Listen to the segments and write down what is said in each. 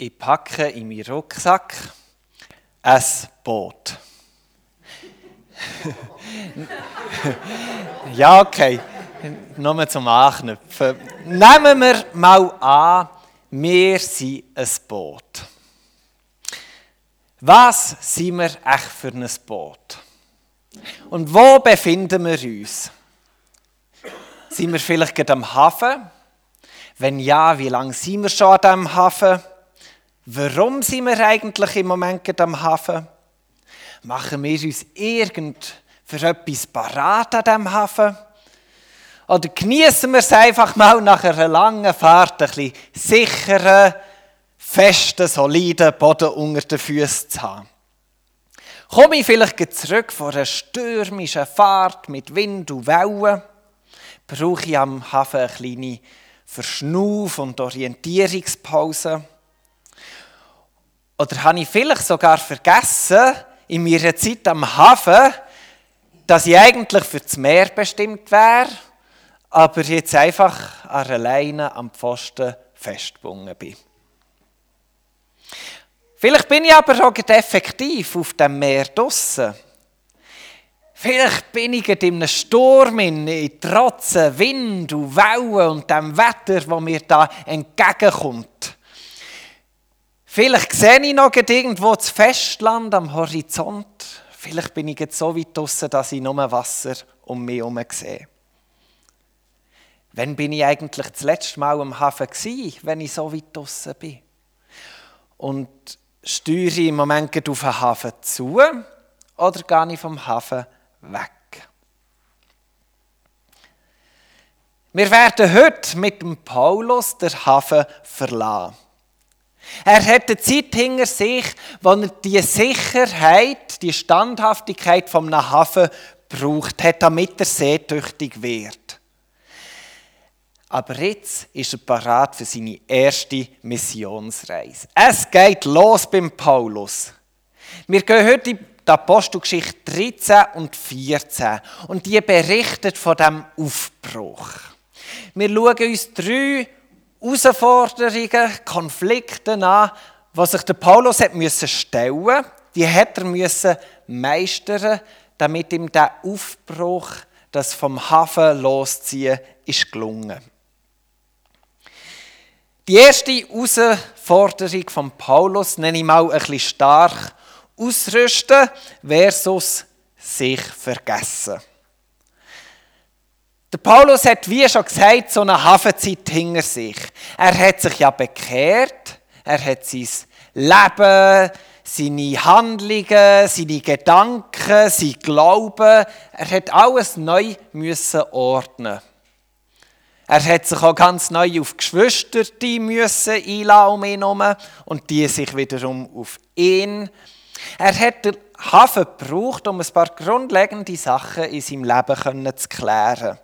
Ich packe in meinen Rucksack ein Boot. ja, okay. Nur zum Anknüpfen. Nehmen wir mal an, wir sind ein Boot. Was sind wir echt für ein Boot? Und wo befinden wir uns? Sind wir vielleicht gerade am Hafen? Wenn ja, wie lange sind wir schon an diesem Hafen? Warum sind wir eigentlich im Moment am Hafen? Machen wir uns irgend für etwas parat an diesem Hafen? Oder genießen wir es einfach mal nach einer langen Fahrt ein bisschen sicheren, festen, soliden Boden unter den Füßen zu haben? Komme ich vielleicht zurück von einer stürmischen Fahrt mit Wind und Wellen? Brauche ich am Hafen eine kleine Verschnauf- und Orientierungspause? Oder habe ich vielleicht sogar vergessen, in meiner Zeit am Hafen, dass ich eigentlich für das Meer bestimmt wäre, aber jetzt einfach an alleine am Pfosten festgebunden bin. Vielleicht bin ich aber auch effektiv auf dem Meer draussen. Vielleicht bin ich in einem Sturm, in trotzen Wind und Wellen und dem Wetter, das mir da entgegenkommt. Vielleicht sehe ich noch irgendwo das Festland am Horizont. Vielleicht bin ich jetzt so weit draußen, dass ich nur Wasser um mich herum sehe. Wann bin ich eigentlich das letzte Mal am Hafen gewesen, wenn ich so weit draußen bin? Und steuere ich im Moment auf den Hafen zu oder gehe ich vom Hafen weg? Wir werden heute mit dem Paulus den Hafen verlassen. Er hat eine Zeit hinter sich, wo er die Sicherheit, die Standhaftigkeit vom Hafen braucht hat, damit er seetüchtig wird. Aber jetzt ist er parat für seine erste Missionsreise. Es geht los beim Paulus. Wir gehen heute in die Apostelgeschichte 13 und 14 und die berichtet von dem Aufbruch. Wir schauen uns drei Herausforderungen, Konflikte an, was sich der Paulus hat müssen stellen, die hat er müssen meistern, damit ihm der Aufbruch, das vom Hafen losziehen, ist gelungen. Die erste Herausforderung von Paulus nenne ich mal ein bisschen stark ausrüsten versus sich vergessen. Der Paulus hat, wie schon gesagt, so eine Hafenzeit hinter sich. Er hat sich ja bekehrt, er hat sein Leben, seine Handlungen, seine Gedanken, sein Glauben, er hat alles neu müssen ordnen. Er hat sich auch ganz neu auf Geschwister müssen einladen um ihn und die sich wiederum auf ihn. Er hat den Hafen gebraucht, um ein paar grundlegende Sachen in seinem Leben zu klären.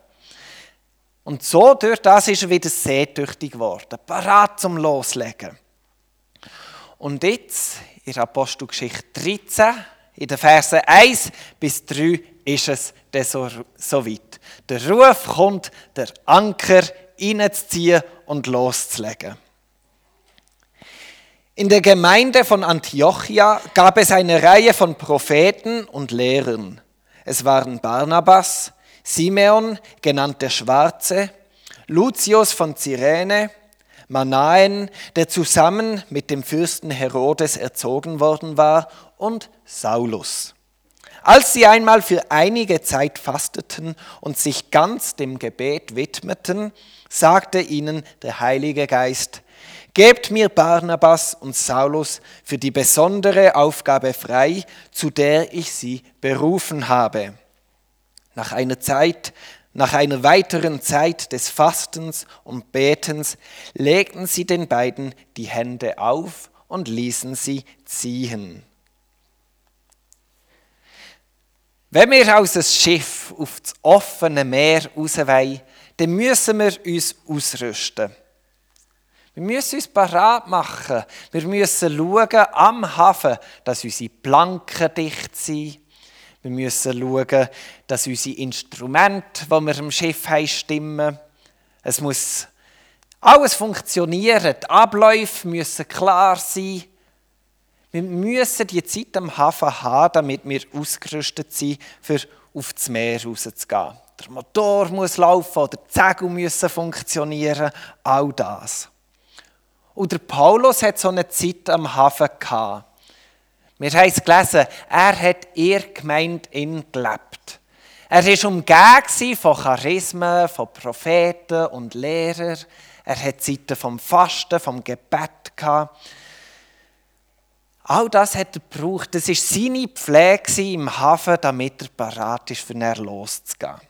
Und so durch das ist er wieder seetüchtig geworden, parat zum Loslegen. Und jetzt, in Apostelgeschichte 13, in den Versen 1 bis 3, ist es so, so weit. Der Ruf kommt, der Anker reinzuziehen und loszulegen. In der Gemeinde von Antiochia gab es eine Reihe von Propheten und Lehrern. Es waren Barnabas, Simeon, genannt der Schwarze, Lucius von Cyrene, Manaen, der zusammen mit dem Fürsten Herodes erzogen worden war, und Saulus. Als sie einmal für einige Zeit fasteten und sich ganz dem Gebet widmeten, sagte ihnen der Heilige Geist, Gebt mir Barnabas und Saulus für die besondere Aufgabe frei, zu der ich sie berufen habe. Nach einer Zeit, nach einer weiteren Zeit des Fastens und Betens legten sie den beiden die Hände auf und ließen sie ziehen. Wenn wir aus dem Schiff auf das offene Meer raus wollen, dann müssen wir uns ausrüsten. Wir müssen uns parat machen. Wir müssen schauen am Hafen, dass unsere Planken dicht sind, wir müssen schauen, dass unsere Instrumente, die wir im Schiff haben, stimmen. Es muss Alles funktioniert, die Abläufe müssen klar sein. Wir müssen die Zeit am Hafen haben, damit wir ausgerüstet sind, für auf das Meer rauszugehen. Der Motor muss laufen oder die Segel müssen funktionieren, all das. Und der Paulus hat so eine Zeit am Hafen gehabt. Wir haben es gelesen, er hat ihr gemeint in gelebt. Er war umgeben von Charismen, von Propheten und Lehrern. Er hat Zeiten vom Fasten, vom Gebet gehabt. All das hat er gebraucht. Das war seine Pflege im Hafen, damit er parat ist, für ihn loszugehen.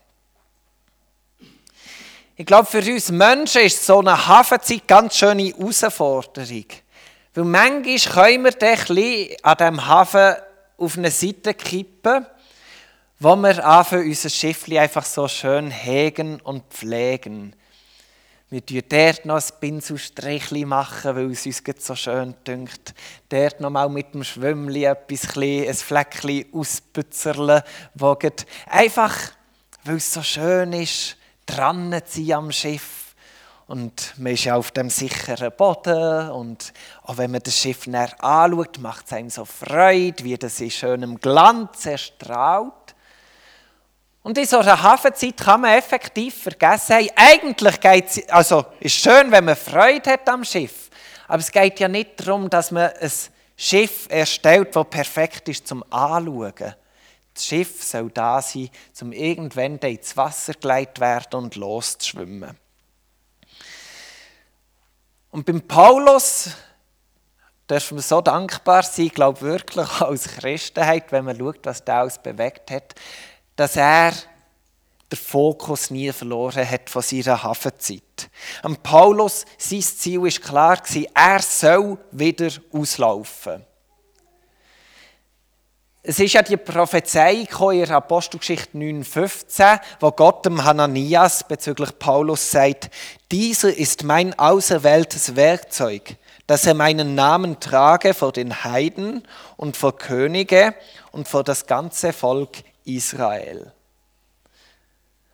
Ich glaube, für uns Menschen ist so eine Hafenzeit eine ganz schöne Herausforderung. Weil manchmal können wir dann an diesem Hafen auf eine Seite kippen, wo wir anfangen, unser Schiff einfach so schön hegen und pflegen. Wir machen dort noch ein Pinselstrichli machen, weil es uns so schön dünkt. Dort noch mal mit dem Schwimmli etwas, ein Fleckchen ausputzerle, Einfach, weil es so schön ist, dran zu sein am Schiff. Und man ist ja auf dem sicheren Boden. Und auch wenn man das Schiff näher anschaut, macht es einem so Freude, wie das in schönem Glanz erstrahlt. Und in so einer Hafenzeit kann man effektiv vergessen, hey, eigentlich geht es, also ist schön, wenn man Freude hat am Schiff, aber es geht ja nicht darum, dass man ein Schiff erstellt, das perfekt ist zum Anschauen. Das Schiff soll da sein, um irgendwann ins Wasser geleitet werden und loszuschwimmen. Und beim Paulus dürfen wir so dankbar sein, glaube wirklich als Christenheit, wenn man schaut, was der alles bewegt hat, dass er den Fokus nie verloren hat von seiner Hafenzeit. Am Paulus, sein Ziel war klar, er soll wieder auslaufen. Es ist ja die Prophezeiung in der Apostelgeschichte 9,15, wo Gott dem Hananias bezüglich Paulus sagt, dieser ist mein auserwähltes Werkzeug, dass er meinen Namen trage vor den Heiden und vor Könige und vor das ganze Volk Israel.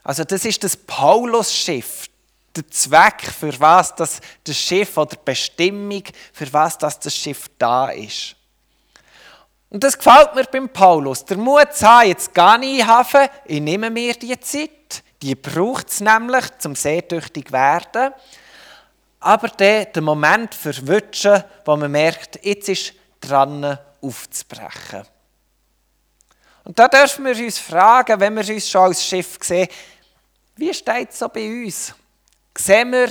Also das ist das Paulus-Schiff, der Zweck, für was das, das Schiff oder die Bestimmung, für was das, das Schiff da ist. Und das gefällt mir beim Paulus. Der Mut zu jetzt gar nicht Hafen, ich nehme mir die Zeit. Die braucht es nämlich, zum seetüchtig zu werden. Aber dann der Moment verwutschen, wo man merkt, jetzt ist dran aufzubrechen. Und da dürfen wir uns fragen, wenn wir uns schon als Schiff sehen, wie steht es so bei uns? Sehen wir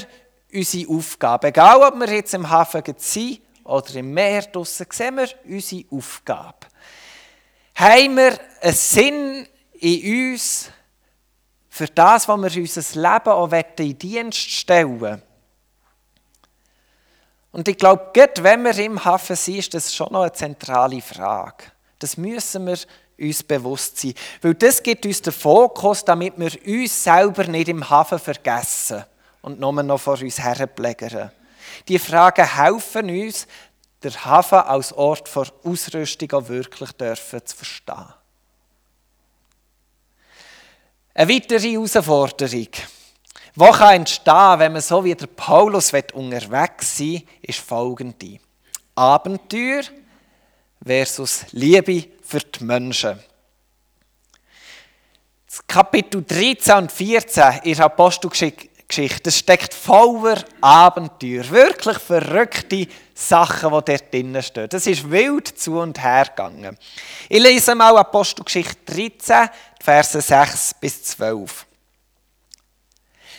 unsere Aufgabe? Egal, ob wir jetzt im Hafen sind oder im Meer draussen, sehen wir unsere Aufgabe. Haben wir einen Sinn in uns für das, was wir unser Leben auch in Dienst stellen Und ich glaube, gerade wenn wir im Hafen sind, ist das schon noch eine zentrale Frage. Das müssen wir uns bewusst sein. Weil das gibt uns den Fokus, damit wir uns selber nicht im Hafen vergessen und nur noch vor uns herpflegern. Die Fragen helfen uns, den Hafen als Ort vor Ausrüstung auch wirklich dürfen zu verstehen. Eine weitere Herausforderung, die kann entstehen, wenn man so wie der Paulus unterwegs sein will, ist folgende. Abenteuer versus Liebe für die Menschen. Das Kapitel 13 und 14 in der Apostelgeschichte steckt voller Abenteuer. Wirklich verrückte Sachen, die dort drinnen stehen. Das ist wild zu und her gegangen. Ich lese mal Apostelgeschichte 13, Verse 6 bis 12.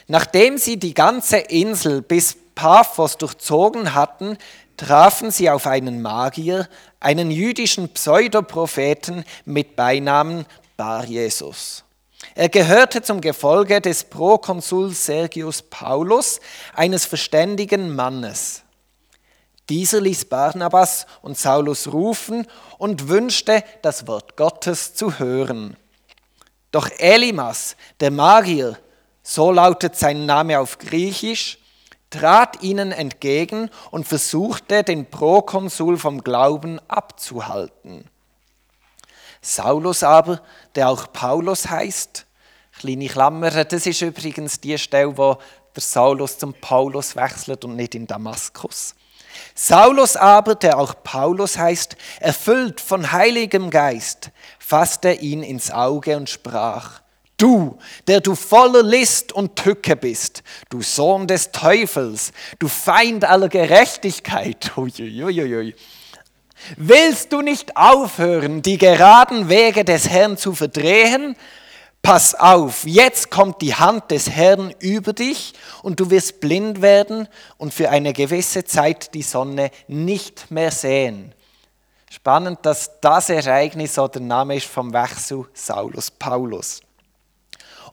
Nachdem sie die ganze Insel bis Paphos durchzogen hatten, trafen sie auf einen Magier, einen jüdischen Pseudopropheten mit Beinamen Bar Jesus. Er gehörte zum Gefolge des Prokonsuls Sergius Paulus, eines verständigen Mannes. Dieser ließ Barnabas und Saulus rufen und wünschte, das Wort Gottes zu hören. Doch Elimas, der Magier, so lautet sein Name auf Griechisch, trat ihnen entgegen und versuchte, den Prokonsul vom Glauben abzuhalten. Saulus aber, der auch Paulus heißt, kleine Klammer, das ist übrigens die Stelle, wo der Saulus zum Paulus wechselt und nicht in Damaskus. Saulus aber, der auch Paulus heißt, erfüllt von heiligem Geist, fasste ihn ins Auge und sprach, Du, der du voller List und Tücke bist, du Sohn des Teufels, du Feind aller Gerechtigkeit. Uiuiuiui. Willst du nicht aufhören, die geraden Wege des Herrn zu verdrehen? Pass auf, jetzt kommt die Hand des Herrn über dich und du wirst blind werden und für eine gewisse Zeit die Sonne nicht mehr sehen. Spannend, dass das Ereignis so der Name ist vom Wechsel Saulus Paulus.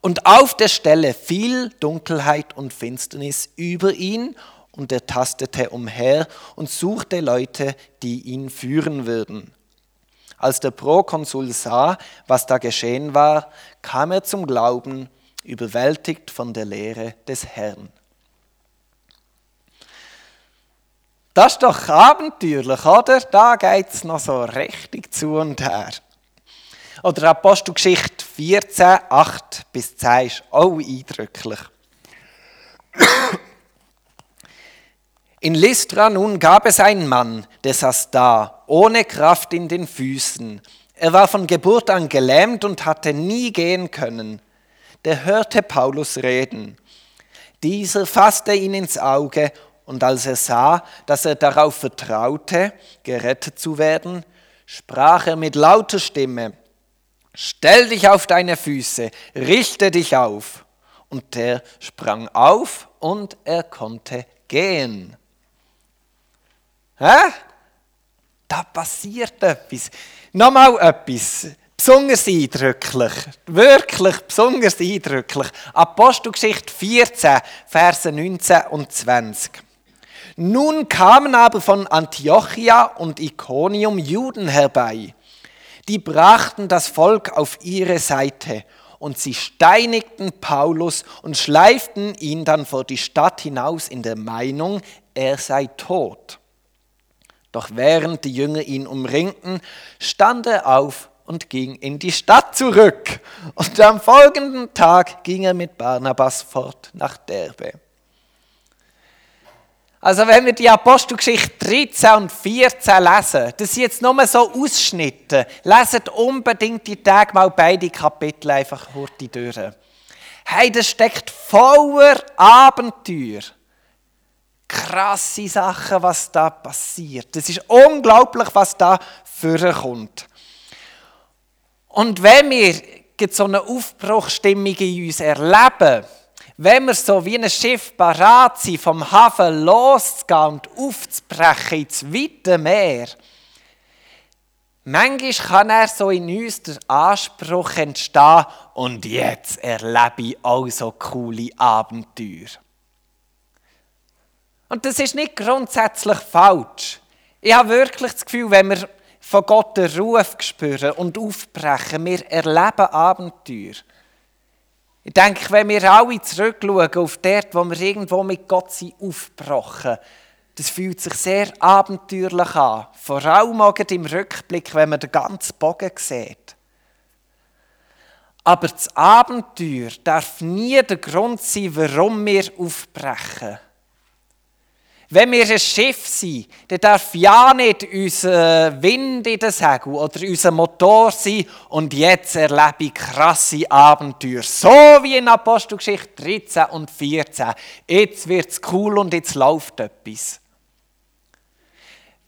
Und auf der Stelle fiel Dunkelheit und Finsternis über ihn und er tastete umher und suchte Leute, die ihn führen würden. Als der Prokonsul sah, was da geschehen war, kam er zum Glauben, überwältigt von der Lehre des Herrn. Das ist doch abenteuerlich, oder? Da geht es noch so richtig zu und her. Oder Apostelgeschichte 14, 8 bis 10 ist auch eindrücklich. In Lystra nun gab es einen Mann, der saß da, ohne Kraft in den Füßen. Er war von Geburt an gelähmt und hatte nie gehen können. Der hörte Paulus reden. Dieser fasste ihn ins Auge, und als er sah, dass er darauf vertraute, gerettet zu werden, sprach er mit lauter Stimme, Stell dich auf deine Füße, richte dich auf. Und der sprang auf und er konnte gehen. Hä? Da passiert etwas. Nochmal etwas. Besonders eindrücklich. Wirklich besonders eindrücklich. Apostelgeschichte 14, Verse 19 und 20. Nun kamen aber von Antiochia und Iconium Juden herbei die brachten das Volk auf ihre Seite und sie steinigten Paulus und schleiften ihn dann vor die Stadt hinaus in der Meinung, er sei tot. Doch während die Jünger ihn umringten, stand er auf und ging in die Stadt zurück. Und am folgenden Tag ging er mit Barnabas fort nach Derbe. Also wenn wir die Apostelgeschichte 13 und 14 lesen, das sind jetzt nur so Ausschnitte, leset unbedingt die Tage mal beide Kapitel einfach kurz durch. Hey, das steckt voller Abenteuer. Krasse Sachen, was da passiert. Das ist unglaublich, was da vorkommt. Und wenn wir so eine Aufbruchstimmung in uns erleben, wenn wir so wie ein Schiff parat sind, vom Hafen loszugehen und aufzubrechen ins weite Meer, manchmal kann er so in uns der Anspruch entstehen, und jetzt erlebe ich auch so coole Abenteuer. Und das ist nicht grundsätzlich falsch. Ich habe wirklich das Gefühl, wenn wir von Gott den Ruf spüren und aufbrechen, wir erleben Abenteuer. Ich denke, wenn wir alle zurückschauen auf dort, wo wir irgendwo mit Gott sind aufgebrochen, das fühlt sich sehr abenteuerlich an. Vor allem auch im Rückblick, wenn man den ganzen Bogen sieht. Aber das Abenteuer darf nie der Grund sein, warum wir aufbrechen. Wenn wir ein Schiff sind, dann darf ja nicht unser Wind in den Segel oder unser Motor sein und jetzt erlebe ich krasse Abenteuer. So wie in Apostelgeschichte 13 und 14. Jetzt wird es cool und jetzt läuft etwas.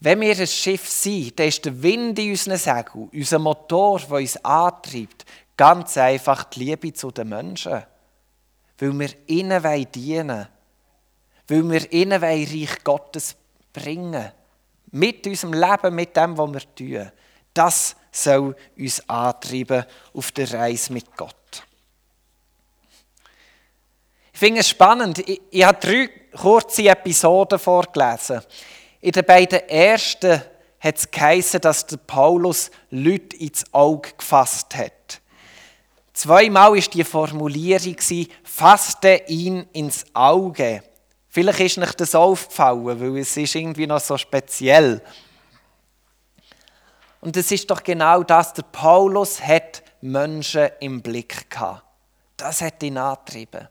Wenn wir ein Schiff sind, dann ist der Wind in unseren Segeln, unser Motor, der uns antreibt, ganz einfach die Liebe zu den Menschen. Weil wir ihnen dienen wollen weil wir ihnen Reich Gottes bringen Mit unserem Leben, mit dem, was wir tun. Das soll uns antreiben auf der Reise mit Gott. Ich finde es spannend. Ich, ich habe drei kurze Episoden vorgelesen. In den beiden ersten hat es geheißen, dass der Paulus Leute ins Auge gefasst hat. Zweimal war die Formulierung, fasste ihn ins Auge. Vielleicht ist euch das aufgefallen, weil es ist irgendwie noch so speziell. Und es ist doch genau das, der Paulus hat Menschen im Blick gehabt. Das hat ihn angetrieben.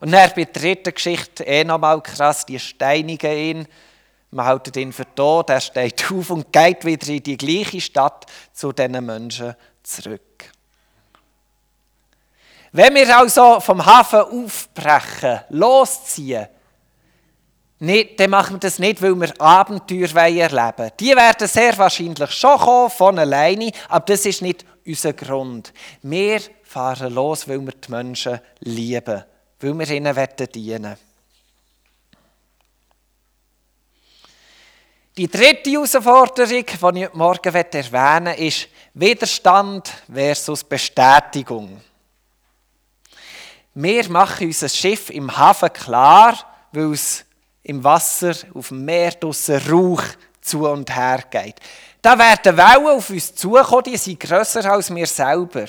Und dann bei der dritten Geschichte, eh nochmal krass, die steinigen ihn. Man hält ihn für tot, er steht auf und geht wieder in die gleiche Stadt zu diesen Menschen zurück. Wenn wir also vom Hafen aufbrechen, losziehen, nicht, dann machen wir das nicht, weil wir Abenteuer erleben wollen. Die werden sehr wahrscheinlich schon kommen, von alleine, aber das ist nicht unser Grund. Wir fahren los, weil wir die Menschen lieben, weil wir ihnen dienen wollen. Die dritte Herausforderung, die ich heute Morgen erwähnen möchte, ist Widerstand versus Bestätigung. Wir machen unser Schiff im Hafen klar, weil es im Wasser, auf dem Meer draussen Rauch zu und her geht. Da werden Wellen auf uns zukommen, die sind grösser als wir selber.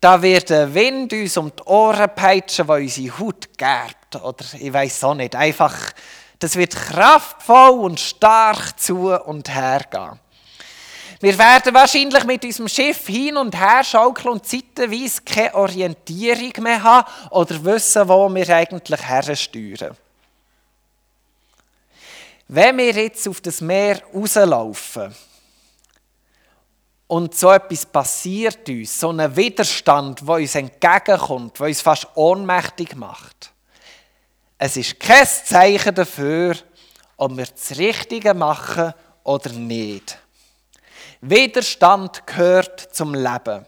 Da wird der Wind uns um die Ohren peitschen, der unsere Haut gerbt. Oder ich weiß auch nicht. Einfach, das wird kraftvoll und stark zu und her gehen. Wir werden wahrscheinlich mit unserem Schiff hin und her schaukeln und zeitweise keine Orientierung mehr haben oder wissen, wo wir eigentlich hersteuern. Wenn wir jetzt auf das Meer rauslaufen und so etwas passiert uns, so ein Widerstand, der uns entgegenkommt, der uns fast ohnmächtig macht, es ist kein Zeichen dafür, ob wir das Richtige machen oder nicht. Widerstand gehört zum Leben.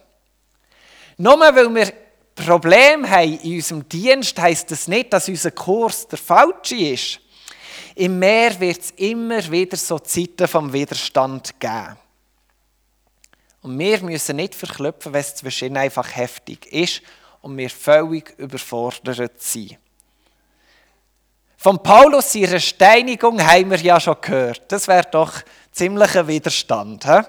Nur weil wir Probleme haben in unserem Dienst, heisst das nicht, dass unser Kurs der falsche ist. Im Meer wird es immer wieder so Zeiten vom Widerstand geben. Und wir müssen nicht verklopfen, wenn es zwischen ihnen einfach heftig ist und wir völlig überfordert sind. Von Paulus ihrer Steinigung haben wir ja schon gehört. Das wäre doch ziemlich ein Widerstand. He?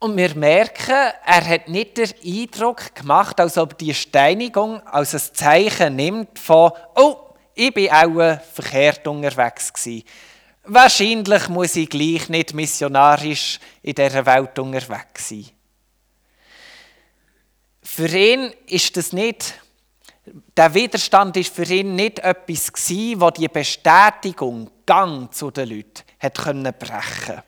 Und wir merken, er hat nicht den Eindruck gemacht, als ob die Steinigung als ein Zeichen nimmt von, oh, ich war auch verkehrt unterwegs. Gewesen. Wahrscheinlich muss ich gleich nicht missionarisch in dieser Welt unterwegs sein. Für ihn ist das nicht, der Widerstand ist für ihn nicht etwas gewesen, wo die Bestätigung, Gang zu den Leuten, hat können brechen.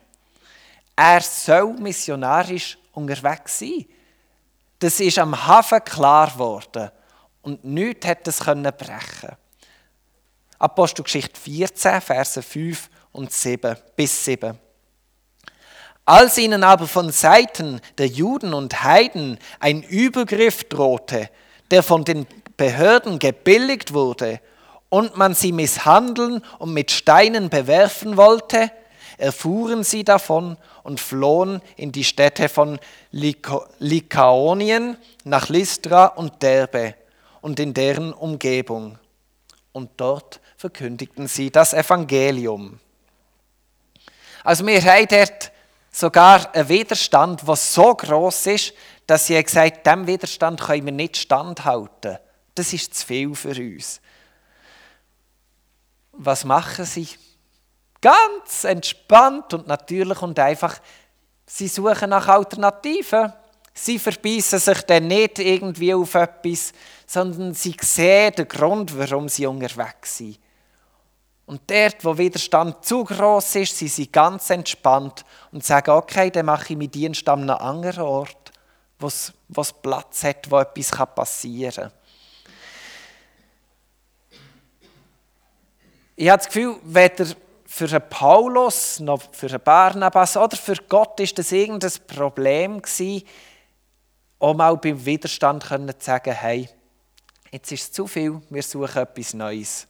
Er soll missionarisch unterwegs sein. Das ist am Hafen klar geworden und nichts hat das brechen. Apostelgeschichte 14, Verse 5 und 7 bis 7. Als ihnen aber von Seiten der Juden und Heiden ein Übergriff drohte, der von den Behörden gebilligt wurde, und man sie misshandeln und mit Steinen bewerfen wollte, erfuhren sie davon und flohen in die Städte von Lykaonien nach Lystra und Derbe und in deren Umgebung. Und dort verkündigten sie das Evangelium. Also wir haben dort sogar einen Widerstand, der so groß ist, dass sie gesagt haben, diesem Widerstand können wir nicht standhalten. Das ist zu viel für uns. Was machen sie? Ganz entspannt und natürlich und einfach, sie suchen nach Alternativen. Sie verbeissen sich dann nicht irgendwie auf etwas, sondern sie sehen den Grund, warum sie unterwegs sind. Und dort, wo Widerstand zu groß ist, sind sie ganz entspannt und sagen, okay, dann mache ich meinen Dienst an einem anderen Ort, wo es Platz hat, wo etwas passieren kann. Ich habe das Gefühl, weder für einen Paulus noch für einen Barnabas oder für Gott ist das irgendein Problem gewesen, um auch beim Widerstand zu sagen, hey, jetzt ist es zu viel, wir suchen etwas Neues.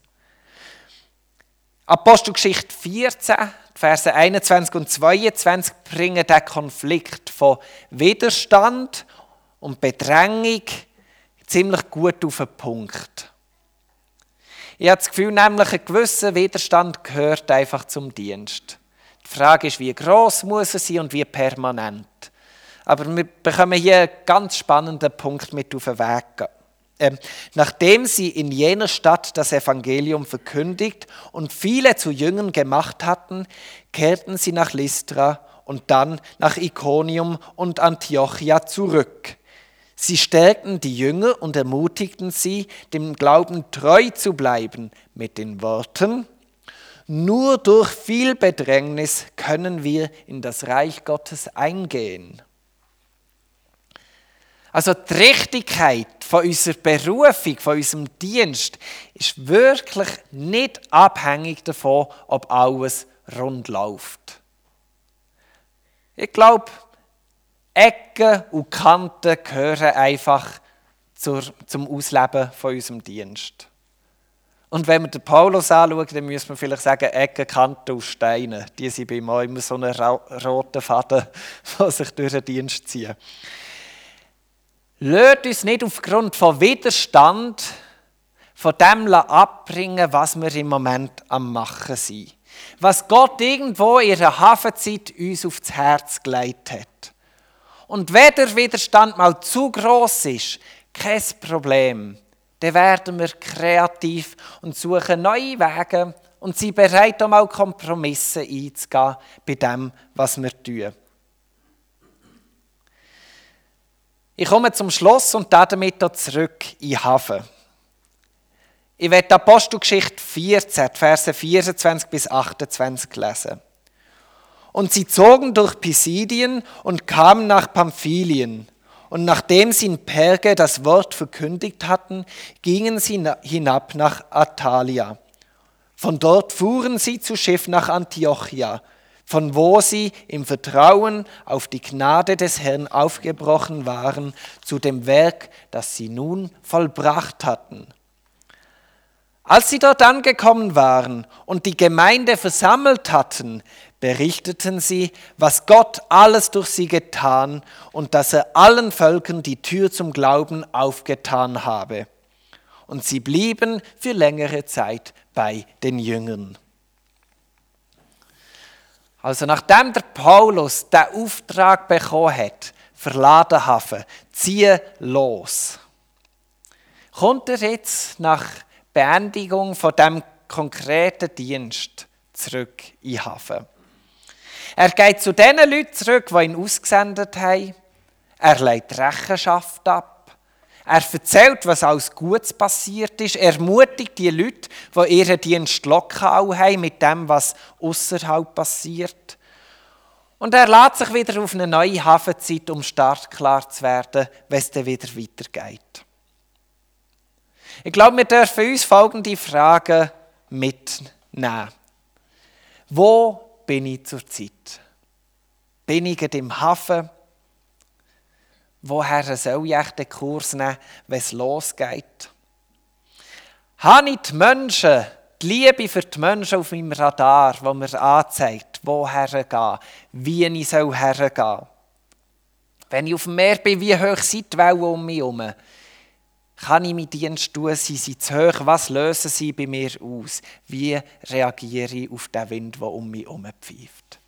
Apostelgeschichte 14, Verse 21 und 22 bringen den Konflikt von Widerstand und Bedrängung ziemlich gut auf den Punkt. Ich habe das Gefühl, nämlich ein gewisser Widerstand gehört einfach zum Dienst. Die Frage ist, wie groß muss er sein und wie permanent. Aber wir bekommen hier einen ganz spannenden Punkt mit auf den Weg. Ähm, nachdem sie in jener Stadt das Evangelium verkündigt und viele zu Jüngern gemacht hatten, kehrten sie nach Lystra und dann nach Iconium und Antiochia zurück. Sie stärkten die Jünger und ermutigten sie, dem Glauben treu zu bleiben, mit den Worten, nur durch viel Bedrängnis können wir in das Reich Gottes eingehen. Also die Richtigkeit von unserer Berufung, von unserem Dienst, ist wirklich nicht abhängig davon, ob alles rund läuft. Ich glaube, Ecken und Kanten gehören einfach zur, zum Ausleben von unserem Dienst. Und wenn wir den Paulus anschauen, dann müssen wir vielleicht sagen, Ecken, Kanten und Steine. Die sind bei auch immer so einen roten Faden, der sich durch den Dienst zieht. Lasst uns nicht aufgrund von Widerstand von dem abbringen, was wir im Moment am Machen sind. Was Gott irgendwo in ihrer Hafenzeit uns aufs Herz gelegt hat. Und wenn der Widerstand mal zu groß ist, kein Problem. Dann werden wir kreativ und suchen neue Wege und sind bereit, auch mal Kompromisse einzugehen bei dem, was wir tun. Ich komme zum Schluss und damit zurück in Hafen. Ich werde Apostelgeschichte 14, Verse 24 bis 28 lesen. Und sie zogen durch Pisidien und kamen nach Pamphylien. Und nachdem sie in Perge das Wort verkündigt hatten, gingen sie hinab nach Atalia. Von dort fuhren sie zu Schiff nach Antiochia von wo sie im Vertrauen auf die Gnade des Herrn aufgebrochen waren zu dem Werk, das sie nun vollbracht hatten. Als sie dort angekommen waren und die Gemeinde versammelt hatten, berichteten sie, was Gott alles durch sie getan und dass er allen Völkern die Tür zum Glauben aufgetan habe. Und sie blieben für längere Zeit bei den Jüngern. Also nachdem der Paulus den Auftrag bekommen hat, verladen Hafen, zieh los, kommt er jetzt nach Beendigung von dem konkreten Dienst zurück in Hafen. Er geht zu den Leuten zurück, die ihn ausgesendet haben. Er legt Rechenschaft ab. Er erzählt, was alles Gutes passiert ist. Er ermutigt die Leute, die ihren Dienst lokal haben, mit dem, was außerhalb passiert. Und er lädt sich wieder auf eine neue Hafenzeit, um startklar zu werden, wenn es dann wieder weitergeht. Ich glaube, wir dürfen uns folgende Fragen mitnehmen. Wo bin ich zurzeit? Bin ich im Hafen? Woher soll ich den Kurs nehmen, wenn es losgeht? Habe ich die Menschen, die Liebe für die Menschen auf meinem Radar, wo mir anzeigt, woher gehen, wie ich soll hergehen? Wenn ich auf dem Meer bin, wie hoch sind die Wellen um mich herum? Kann ich meinen Dienst tun? Sind zu hoch? Was lösen sie bei mir aus? Wie reagiere ich auf den Wind, der um mich herum pfeift?